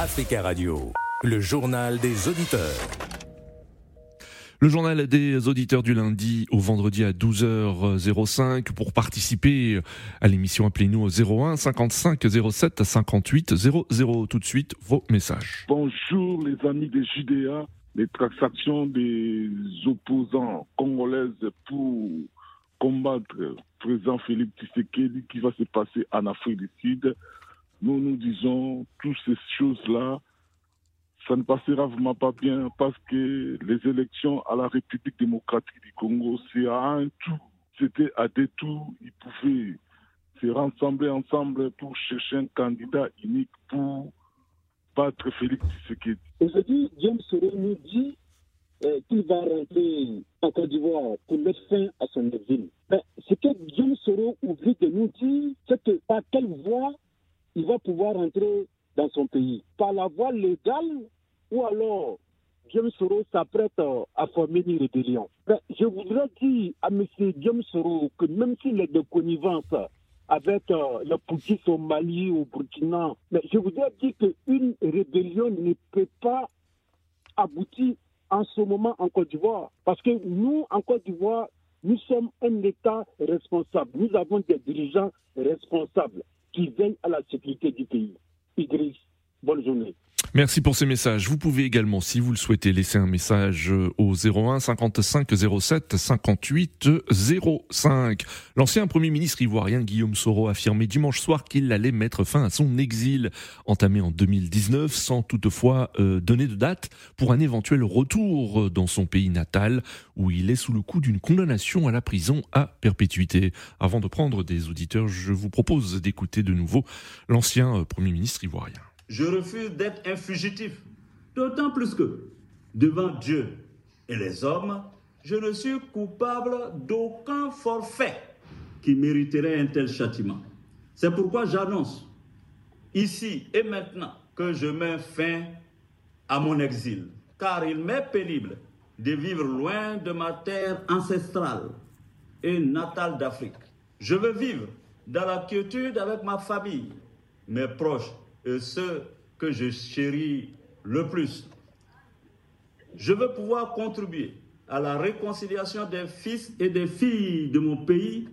Africa Radio, le journal des auditeurs. Le journal des auditeurs du lundi au vendredi à 12h05 pour participer à l'émission appelez-nous au 01 55 07 58 00 tout de suite vos messages. Bonjour les amis des JDA, les transactions des opposants congolaises pour combattre le président Philippe Tshisekedi qui va se passer en Afrique du Sud. Nous nous disons toutes ces choses-là ça ne passera vraiment pas bien parce que les élections à la République démocratique du Congo, c'est à un tout. C'était à des tours. Ils pouvaient se rassembler ensemble pour chercher un candidat unique pour battre Félix Tshisekedi. Aujourd'hui, James nous dit euh, qu'il va rentrer en Côte d'Ivoire pour mettre fin à son exil. Mais ce que James Soro oublie de nous dire, c'est que par quelle voie il va pouvoir rentrer dans son pays. Par la voie légale ou alors James Soro s'apprête à former une rébellion. Je voudrais dire à M. James Soro que même s'il est de connivence avec euh, le Poutis au Mali, au Burkina, mais je voudrais dire qu'une rébellion ne peut pas aboutir en ce moment en Côte d'Ivoire. Parce que nous, en Côte d'Ivoire, nous sommes un État responsable. Nous avons des dirigeants responsables qui veillent à la sécurité du pays. Idriss, bonne journée. Merci pour ces messages. Vous pouvez également, si vous le souhaitez, laisser un message au 01 55 07 58 05. L'ancien Premier ministre ivoirien Guillaume Soro a affirmé dimanche soir qu'il allait mettre fin à son exil, entamé en 2019, sans toutefois euh, donner de date pour un éventuel retour dans son pays natal, où il est sous le coup d'une condamnation à la prison à perpétuité. Avant de prendre des auditeurs, je vous propose d'écouter de nouveau l'ancien euh, Premier ministre ivoirien je refuse d'être un fugitif. D'autant plus que, devant Dieu et les hommes, je ne suis coupable d'aucun forfait qui mériterait un tel châtiment. C'est pourquoi j'annonce, ici et maintenant, que je mets fin à mon exil, car il m'est pénible de vivre loin de ma terre ancestrale et natale d'Afrique. Je veux vivre dans la quiétude avec ma famille, mes proches et ceux que je chéris le plus. Je veux pouvoir contribuer à la réconciliation des fils et des filles de mon pays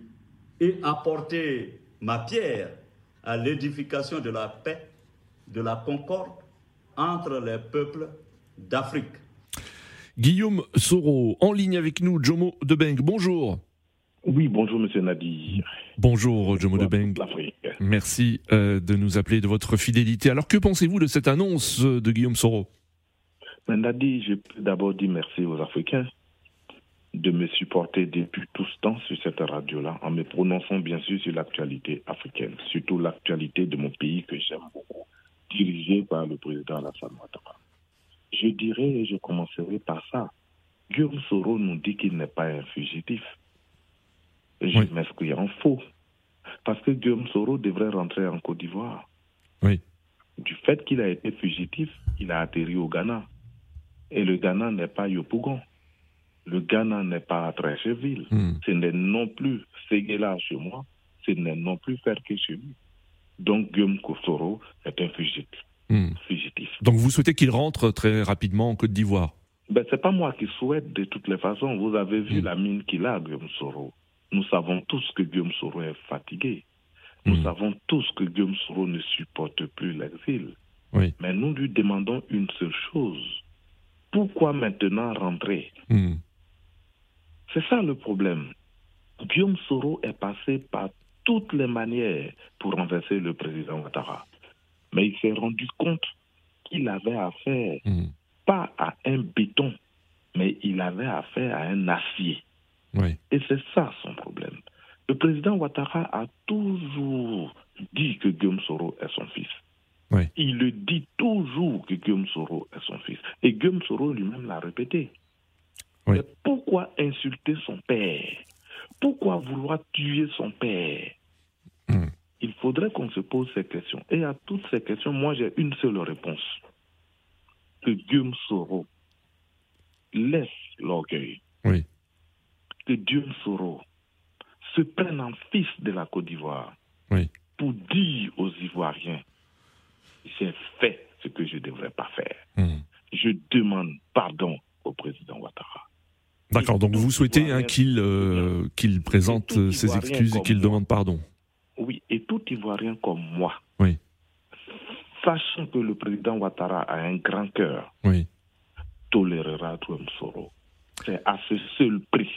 et apporter ma pierre à l'édification de la paix, de la concorde entre les peuples d'Afrique. Guillaume Soro, en ligne avec nous, Jomo Debeng, bonjour. Oui, bonjour Monsieur Nadir. Bonjour Jomo Debeng. Merci euh, de nous appeler de votre fidélité. Alors que pensez-vous de cette annonce de Guillaume Soro? Nadir, je peux d'abord dire merci aux Africains de me supporter depuis tout ce temps sur cette radio-là, en me prononçant bien sûr sur l'actualité africaine, surtout l'actualité de mon pays que j'aime beaucoup, dirigé par le président Alassane Ouattara. Je dirais et je commencerai par ça. Guillaume Soro nous dit qu'il n'est pas un fugitif je m'inscris en faux. Parce que Guillaume Soro devrait rentrer en Côte d'Ivoire. Oui. Du fait qu'il a été fugitif, il a atterri au Ghana. Et le Ghana n'est pas Yopougon. Le Ghana n'est pas Trècheville. Hmm. Ce n'est non plus Séguéla chez moi. Ce n'est non plus Ferké chez lui. Donc Guillaume Soro est un fugitif. Hmm. fugitif. Donc vous souhaitez qu'il rentre très rapidement en Côte d'Ivoire? Ben, Ce n'est pas moi qui souhaite de toutes les façons. Vous avez vu hmm. la mine qu'il a, Guillaume Soro. Nous savons tous que Guillaume Soro est fatigué. Nous hmm. savons tous que Guillaume Soro ne supporte plus l'exil. Mais nous lui demandons une seule chose. Pourquoi maintenant rentrer? Hmm. C'est ça le problème. Guillaume Soro est passé par toutes les manières pour renverser le président Ouattara. Mais il s'est rendu compte qu'il avait affaire hmm. pas à un béton, mais il avait affaire à un acier. Et c'est ça son problème. Le président Ouattara a toujours dit que Guillaume Soro est son fils. Il le dit toujours que Guillaume Soro est son fils. Et Guillaume Soro lui-même l'a répété. Mais pourquoi insulter son père? Pourquoi vouloir tuer son père? Hmm. Il faudrait qu'on se pose ces questions. Et à toutes ces questions, moi j'ai une seule réponse. Que Guillaume Soro laisse l'orgueil. Oui que Dieu Soro se prenne en fils de la Côte d'Ivoire oui. pour dire aux Ivoiriens, j'ai fait ce que je ne devrais pas faire. Hmm. Je demande pardon au président Ouattara. D'accord, donc vous souhaitez hein, qu'il euh, qu'il présente euh, ses excuses et qu'il demande pardon. Oui, et tout Ivoirien comme moi, Oui. sachant que le président Ouattara a un grand cœur, Oui, tolérera Guillaume Soro. C'est à ce seul prix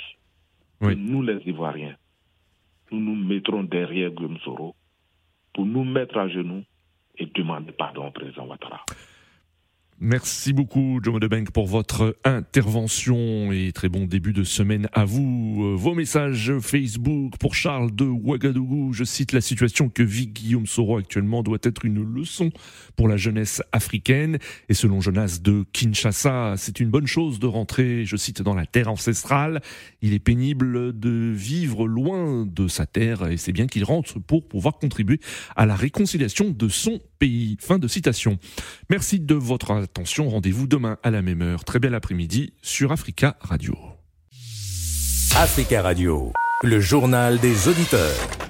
Nous, les Ivoiriens, nous nous mettrons derrière Guillaume Soro pour nous mettre à genoux et demander pardon au président Ouattara. Merci beaucoup, Jomo Debenk, pour votre intervention et très bon début de semaine à vous. Euh, Vos messages Facebook pour Charles de Ouagadougou. Je cite la situation que vit Guillaume Soro actuellement doit être une leçon pour la jeunesse africaine. Et selon Jonas de Kinshasa, c'est une bonne chose de rentrer, je cite, dans la terre ancestrale. Il est pénible de vivre loin de sa terre et c'est bien qu'il rentre pour pouvoir contribuer à la réconciliation de son pays. Fin de citation. Merci de votre attention. Rendez-vous demain à la même heure. Très bel après-midi sur Africa Radio. Africa Radio, le journal des auditeurs.